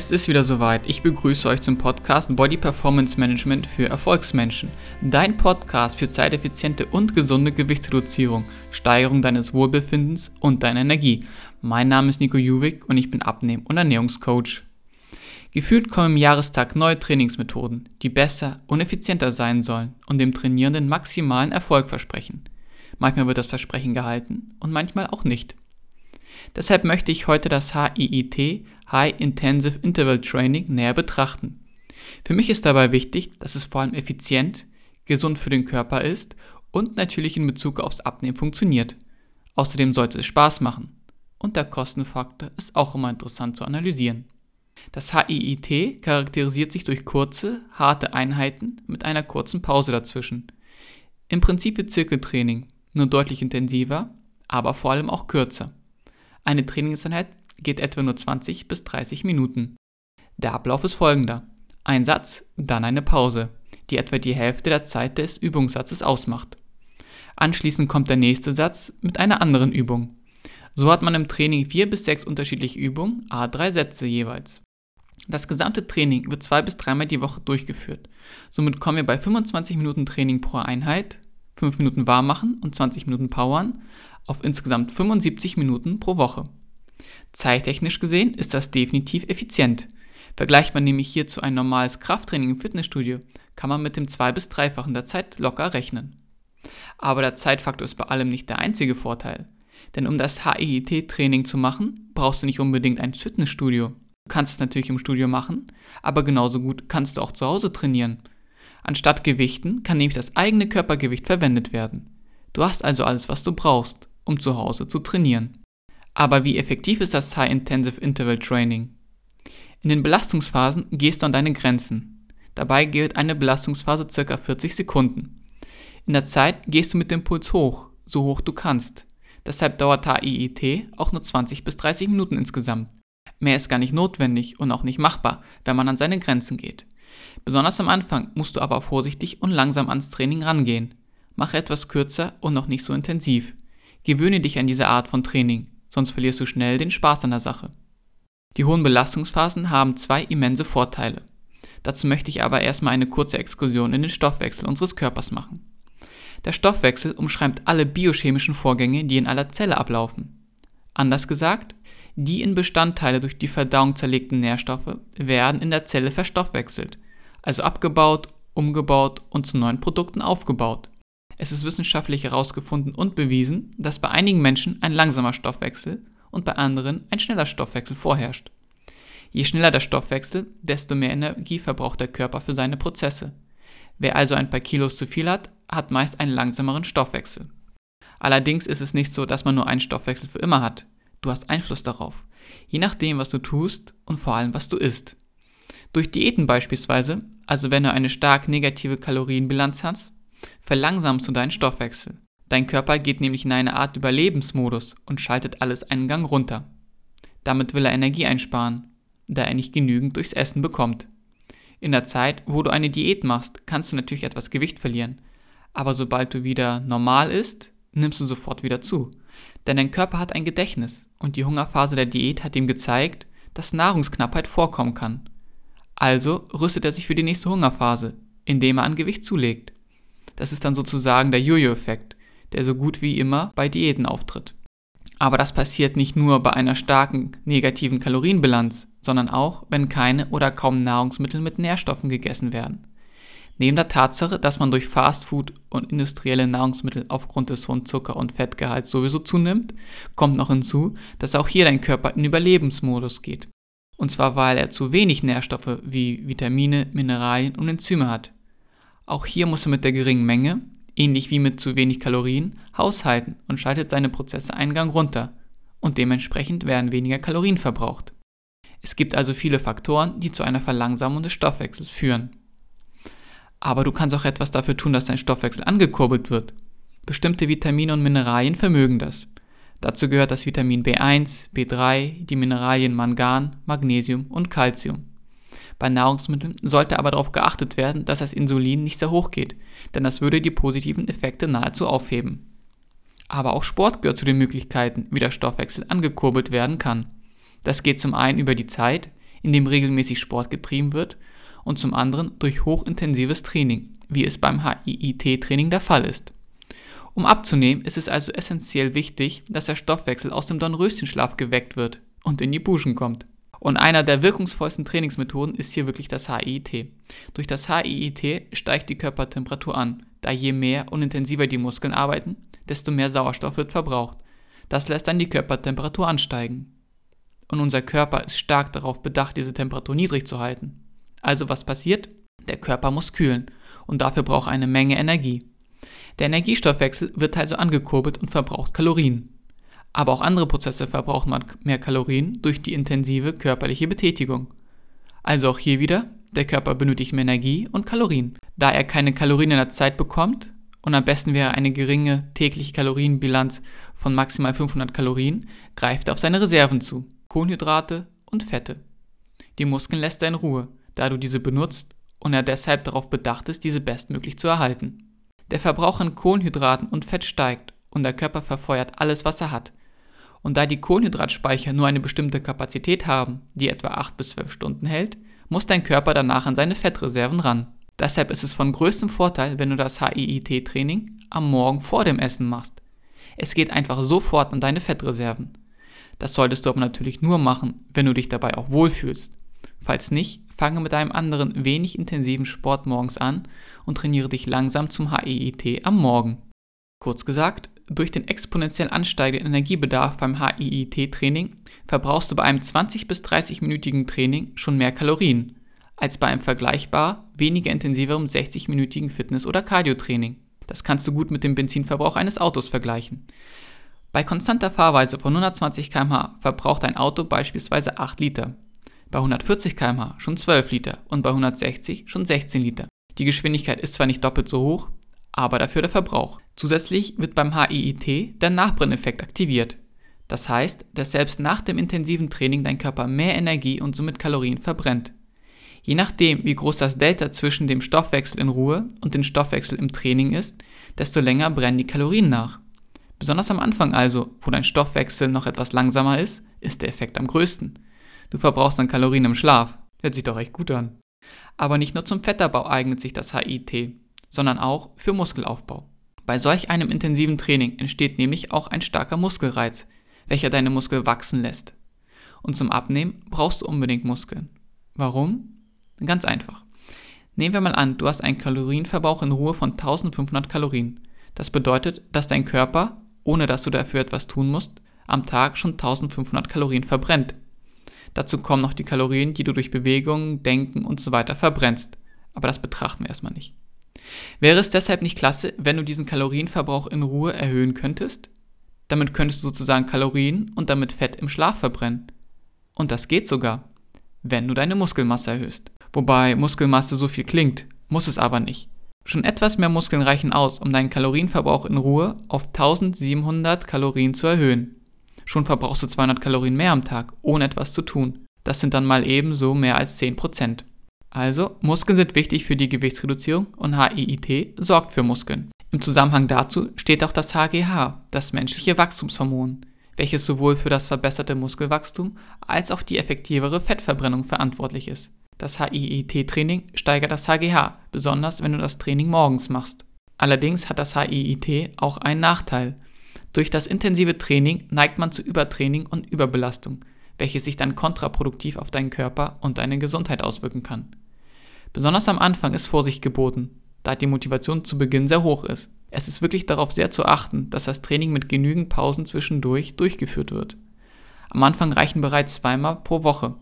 Es ist wieder soweit. Ich begrüße euch zum Podcast Body Performance Management für Erfolgsmenschen. Dein Podcast für zeiteffiziente und gesunde Gewichtsreduzierung, Steigerung deines Wohlbefindens und deiner Energie. Mein Name ist Nico Juwig und ich bin Abnehm- und Ernährungscoach. Gefühlt kommen im Jahrestag neue Trainingsmethoden, die besser und effizienter sein sollen und dem Trainierenden maximalen Erfolg versprechen. Manchmal wird das Versprechen gehalten und manchmal auch nicht. Deshalb möchte ich heute das HIIT, High Intensive Interval Training, näher betrachten. Für mich ist dabei wichtig, dass es vor allem effizient, gesund für den Körper ist und natürlich in Bezug aufs Abnehmen funktioniert. Außerdem sollte es Spaß machen. Und der Kostenfaktor ist auch immer interessant zu analysieren. Das HIIT charakterisiert sich durch kurze, harte Einheiten mit einer kurzen Pause dazwischen. Im Prinzip wie Zirkeltraining, nur deutlich intensiver, aber vor allem auch kürzer. Eine Trainingseinheit geht etwa nur 20 bis 30 Minuten. Der Ablauf ist folgender. Ein Satz, dann eine Pause, die etwa die Hälfte der Zeit des Übungssatzes ausmacht. Anschließend kommt der nächste Satz mit einer anderen Übung. So hat man im Training vier bis sechs unterschiedliche Übungen, a drei Sätze jeweils. Das gesamte Training wird zwei bis dreimal die Woche durchgeführt. Somit kommen wir bei 25 Minuten Training pro Einheit, 5 Minuten warm machen und 20 Minuten powern, auf insgesamt 75 Minuten pro Woche. Zeittechnisch gesehen ist das definitiv effizient. Vergleicht man nämlich hierzu ein normales Krafttraining im Fitnessstudio, kann man mit dem zwei- bis dreifachen der Zeit locker rechnen. Aber der Zeitfaktor ist bei allem nicht der einzige Vorteil. Denn um das HIIT-Training zu machen, brauchst du nicht unbedingt ein Fitnessstudio. Du kannst es natürlich im Studio machen, aber genauso gut kannst du auch zu Hause trainieren. Anstatt Gewichten kann nämlich das eigene Körpergewicht verwendet werden. Du hast also alles, was du brauchst um zu Hause zu trainieren. Aber wie effektiv ist das High Intensive Interval Training? In den Belastungsphasen gehst du an deine Grenzen. Dabei gilt eine Belastungsphase ca. 40 Sekunden. In der Zeit gehst du mit dem Puls hoch, so hoch du kannst. Deshalb dauert HIIT auch nur 20 bis 30 Minuten insgesamt. Mehr ist gar nicht notwendig und auch nicht machbar, wenn man an seine Grenzen geht. Besonders am Anfang musst du aber vorsichtig und langsam ans Training rangehen. Mache etwas kürzer und noch nicht so intensiv. Gewöhne dich an diese Art von Training, sonst verlierst du schnell den Spaß an der Sache. Die hohen Belastungsphasen haben zwei immense Vorteile. Dazu möchte ich aber erstmal eine kurze Exkursion in den Stoffwechsel unseres Körpers machen. Der Stoffwechsel umschreibt alle biochemischen Vorgänge, die in aller Zelle ablaufen. Anders gesagt, die in Bestandteile durch die Verdauung zerlegten Nährstoffe werden in der Zelle verstoffwechselt, also abgebaut, umgebaut und zu neuen Produkten aufgebaut. Es ist wissenschaftlich herausgefunden und bewiesen, dass bei einigen Menschen ein langsamer Stoffwechsel und bei anderen ein schneller Stoffwechsel vorherrscht. Je schneller der Stoffwechsel, desto mehr Energie verbraucht der Körper für seine Prozesse. Wer also ein paar Kilos zu viel hat, hat meist einen langsameren Stoffwechsel. Allerdings ist es nicht so, dass man nur einen Stoffwechsel für immer hat. Du hast Einfluss darauf, je nachdem, was du tust und vor allem, was du isst. Durch Diäten beispielsweise, also wenn du eine stark negative Kalorienbilanz hast, verlangsamst du deinen Stoffwechsel. Dein Körper geht nämlich in eine Art Überlebensmodus und schaltet alles einen Gang runter. Damit will er Energie einsparen, da er nicht genügend durchs Essen bekommt. In der Zeit, wo du eine Diät machst, kannst du natürlich etwas Gewicht verlieren, aber sobald du wieder normal isst, nimmst du sofort wieder zu. Denn dein Körper hat ein Gedächtnis und die Hungerphase der Diät hat ihm gezeigt, dass Nahrungsknappheit vorkommen kann. Also rüstet er sich für die nächste Hungerphase, indem er an Gewicht zulegt. Das ist dann sozusagen der Jojo-Effekt, der so gut wie immer bei Diäten auftritt. Aber das passiert nicht nur bei einer starken negativen Kalorienbilanz, sondern auch, wenn keine oder kaum Nahrungsmittel mit Nährstoffen gegessen werden. Neben der Tatsache, dass man durch Fastfood und industrielle Nahrungsmittel aufgrund des hohen Zucker- und Fettgehalts sowieso zunimmt, kommt noch hinzu, dass auch hier dein Körper in Überlebensmodus geht. Und zwar weil er zu wenig Nährstoffe wie Vitamine, Mineralien und Enzyme hat. Auch hier muss er mit der geringen Menge, ähnlich wie mit zu wenig Kalorien, haushalten und schaltet seine Prozesse einen Gang runter und dementsprechend werden weniger Kalorien verbraucht. Es gibt also viele Faktoren, die zu einer Verlangsamung des Stoffwechsels führen. Aber du kannst auch etwas dafür tun, dass dein Stoffwechsel angekurbelt wird. Bestimmte Vitamine und Mineralien vermögen das. Dazu gehört das Vitamin B1, B3, die Mineralien Mangan, Magnesium und Calcium. Bei Nahrungsmitteln sollte aber darauf geachtet werden, dass das Insulin nicht sehr hoch geht, denn das würde die positiven Effekte nahezu aufheben. Aber auch Sport gehört zu den Möglichkeiten, wie der Stoffwechsel angekurbelt werden kann. Das geht zum einen über die Zeit, in dem regelmäßig Sport getrieben wird, und zum anderen durch hochintensives Training, wie es beim HIIT-Training der Fall ist. Um abzunehmen, ist es also essentiell wichtig, dass der Stoffwechsel aus dem Dornröschenschlaf geweckt wird und in die Buschen kommt. Und einer der wirkungsvollsten Trainingsmethoden ist hier wirklich das HIIT. Durch das HIIT steigt die Körpertemperatur an, da je mehr und intensiver die Muskeln arbeiten, desto mehr Sauerstoff wird verbraucht. Das lässt dann die Körpertemperatur ansteigen. Und unser Körper ist stark darauf bedacht, diese Temperatur niedrig zu halten. Also was passiert? Der Körper muss kühlen und dafür braucht eine Menge Energie. Der Energiestoffwechsel wird also angekurbelt und verbraucht Kalorien. Aber auch andere Prozesse verbrauchen mehr Kalorien durch die intensive körperliche Betätigung. Also auch hier wieder, der Körper benötigt mehr Energie und Kalorien. Da er keine Kalorien in der Zeit bekommt, und am besten wäre eine geringe tägliche Kalorienbilanz von maximal 500 Kalorien, greift er auf seine Reserven zu, Kohlenhydrate und Fette. Die Muskeln lässt er in Ruhe, da du diese benutzt und er deshalb darauf bedacht ist, diese bestmöglich zu erhalten. Der Verbrauch an Kohlenhydraten und Fett steigt und der Körper verfeuert alles, was er hat. Und da die Kohlenhydratspeicher nur eine bestimmte Kapazität haben, die etwa 8 bis 12 Stunden hält, muss dein Körper danach an seine Fettreserven ran. Deshalb ist es von größtem Vorteil, wenn du das HIIT-Training am Morgen vor dem Essen machst. Es geht einfach sofort an deine Fettreserven. Das solltest du aber natürlich nur machen, wenn du dich dabei auch wohlfühlst. Falls nicht, fange mit einem anderen wenig intensiven Sport morgens an und trainiere dich langsam zum HIIT am Morgen. Kurz gesagt, durch den exponentiell ansteigenden Energiebedarf beim HIIT-Training verbrauchst du bei einem 20 bis 30-minütigen Training schon mehr Kalorien als bei einem vergleichbar weniger intensiveren 60-minütigen Fitness- oder Cardio-Training. Das kannst du gut mit dem Benzinverbrauch eines Autos vergleichen. Bei konstanter Fahrweise von 120 km/h verbraucht ein Auto beispielsweise 8 Liter, bei 140 km/h schon 12 Liter und bei 160 schon 16 Liter. Die Geschwindigkeit ist zwar nicht doppelt so hoch, aber dafür der Verbrauch. Zusätzlich wird beim HIIT der Nachbrenneffekt aktiviert. Das heißt, dass selbst nach dem intensiven Training dein Körper mehr Energie und somit Kalorien verbrennt. Je nachdem, wie groß das Delta zwischen dem Stoffwechsel in Ruhe und dem Stoffwechsel im Training ist, desto länger brennen die Kalorien nach. Besonders am Anfang also, wo dein Stoffwechsel noch etwas langsamer ist, ist der Effekt am größten. Du verbrauchst dann Kalorien im Schlaf. Hört sich doch echt gut an. Aber nicht nur zum Fettabbau eignet sich das HIT, sondern auch für Muskelaufbau. Bei solch einem intensiven Training entsteht nämlich auch ein starker Muskelreiz, welcher deine Muskel wachsen lässt. Und zum Abnehmen brauchst du unbedingt Muskeln. Warum? Ganz einfach. Nehmen wir mal an, du hast einen Kalorienverbrauch in Ruhe von 1500 Kalorien. Das bedeutet, dass dein Körper, ohne dass du dafür etwas tun musst, am Tag schon 1500 Kalorien verbrennt. Dazu kommen noch die Kalorien, die du durch Bewegungen, Denken und so weiter verbrennst. Aber das betrachten wir erstmal nicht. Wäre es deshalb nicht klasse, wenn du diesen Kalorienverbrauch in Ruhe erhöhen könntest? Damit könntest du sozusagen Kalorien und damit Fett im Schlaf verbrennen. Und das geht sogar, wenn du deine Muskelmasse erhöhst. Wobei Muskelmasse so viel klingt, muss es aber nicht. Schon etwas mehr Muskeln reichen aus, um deinen Kalorienverbrauch in Ruhe auf 1700 Kalorien zu erhöhen. Schon verbrauchst du 200 Kalorien mehr am Tag, ohne etwas zu tun. Das sind dann mal ebenso mehr als 10%. Also, Muskeln sind wichtig für die Gewichtsreduzierung und HIIT sorgt für Muskeln. Im Zusammenhang dazu steht auch das HGH, das menschliche Wachstumshormon, welches sowohl für das verbesserte Muskelwachstum als auch die effektivere Fettverbrennung verantwortlich ist. Das HIIT-Training steigert das HGH, besonders wenn du das Training morgens machst. Allerdings hat das HIIT auch einen Nachteil. Durch das intensive Training neigt man zu Übertraining und Überbelastung, welches sich dann kontraproduktiv auf deinen Körper und deine Gesundheit auswirken kann. Besonders am Anfang ist Vorsicht geboten, da die Motivation zu Beginn sehr hoch ist. Es ist wirklich darauf sehr zu achten, dass das Training mit genügend Pausen zwischendurch durchgeführt wird. Am Anfang reichen bereits zweimal pro Woche,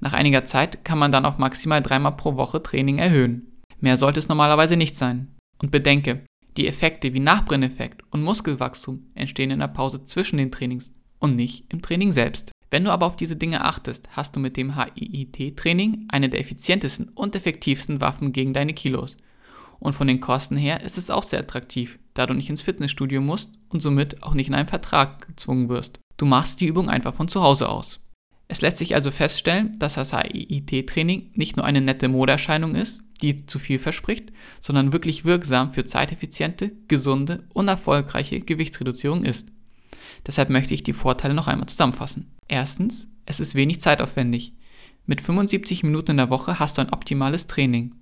nach einiger Zeit kann man dann auf maximal dreimal pro Woche Training erhöhen. Mehr sollte es normalerweise nicht sein. Und bedenke, die Effekte wie Nachbrenneffekt und Muskelwachstum entstehen in der Pause zwischen den Trainings und nicht im Training selbst. Wenn du aber auf diese Dinge achtest, hast du mit dem HIIT-Training eine der effizientesten und effektivsten Waffen gegen deine Kilos. Und von den Kosten her ist es auch sehr attraktiv, da du nicht ins Fitnessstudio musst und somit auch nicht in einen Vertrag gezwungen wirst. Du machst die Übung einfach von zu Hause aus. Es lässt sich also feststellen, dass das HIIT-Training nicht nur eine nette Modeerscheinung ist, die zu viel verspricht, sondern wirklich wirksam für zeiteffiziente, gesunde und erfolgreiche Gewichtsreduzierung ist. Deshalb möchte ich die Vorteile noch einmal zusammenfassen. Erstens, es ist wenig zeitaufwendig. Mit 75 Minuten in der Woche hast du ein optimales Training.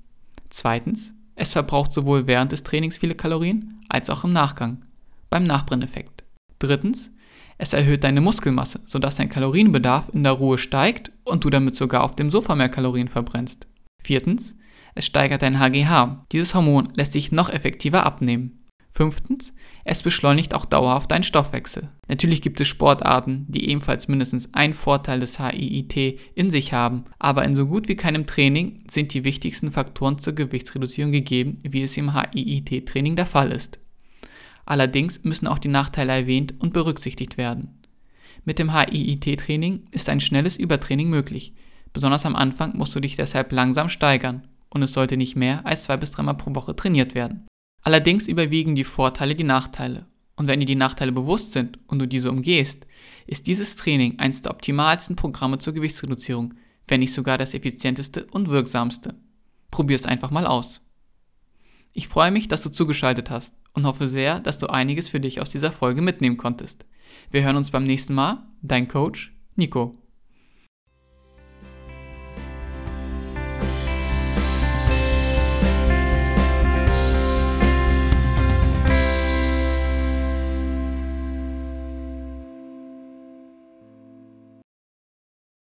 Zweitens, es verbraucht sowohl während des Trainings viele Kalorien als auch im Nachgang, beim Nachbrenneffekt. Drittens, es erhöht deine Muskelmasse, sodass dein Kalorienbedarf in der Ruhe steigt und du damit sogar auf dem Sofa mehr Kalorien verbrennst. Viertens, es steigert dein HGH. Dieses Hormon lässt sich noch effektiver abnehmen. Fünftens, es beschleunigt auch dauerhaft deinen Stoffwechsel. Natürlich gibt es Sportarten, die ebenfalls mindestens einen Vorteil des HIIT in sich haben, aber in so gut wie keinem Training sind die wichtigsten Faktoren zur Gewichtsreduzierung gegeben, wie es im HIIT-Training der Fall ist. Allerdings müssen auch die Nachteile erwähnt und berücksichtigt werden. Mit dem HIIT-Training ist ein schnelles Übertraining möglich. Besonders am Anfang musst du dich deshalb langsam steigern und es sollte nicht mehr als zwei bis dreimal pro Woche trainiert werden. Allerdings überwiegen die Vorteile die Nachteile. Und wenn dir die Nachteile bewusst sind und du diese umgehst, ist dieses Training eines der optimalsten Programme zur Gewichtsreduzierung, wenn nicht sogar das effizienteste und wirksamste. Probier es einfach mal aus. Ich freue mich, dass du zugeschaltet hast und hoffe sehr, dass du einiges für dich aus dieser Folge mitnehmen konntest. Wir hören uns beim nächsten Mal. Dein Coach, Nico.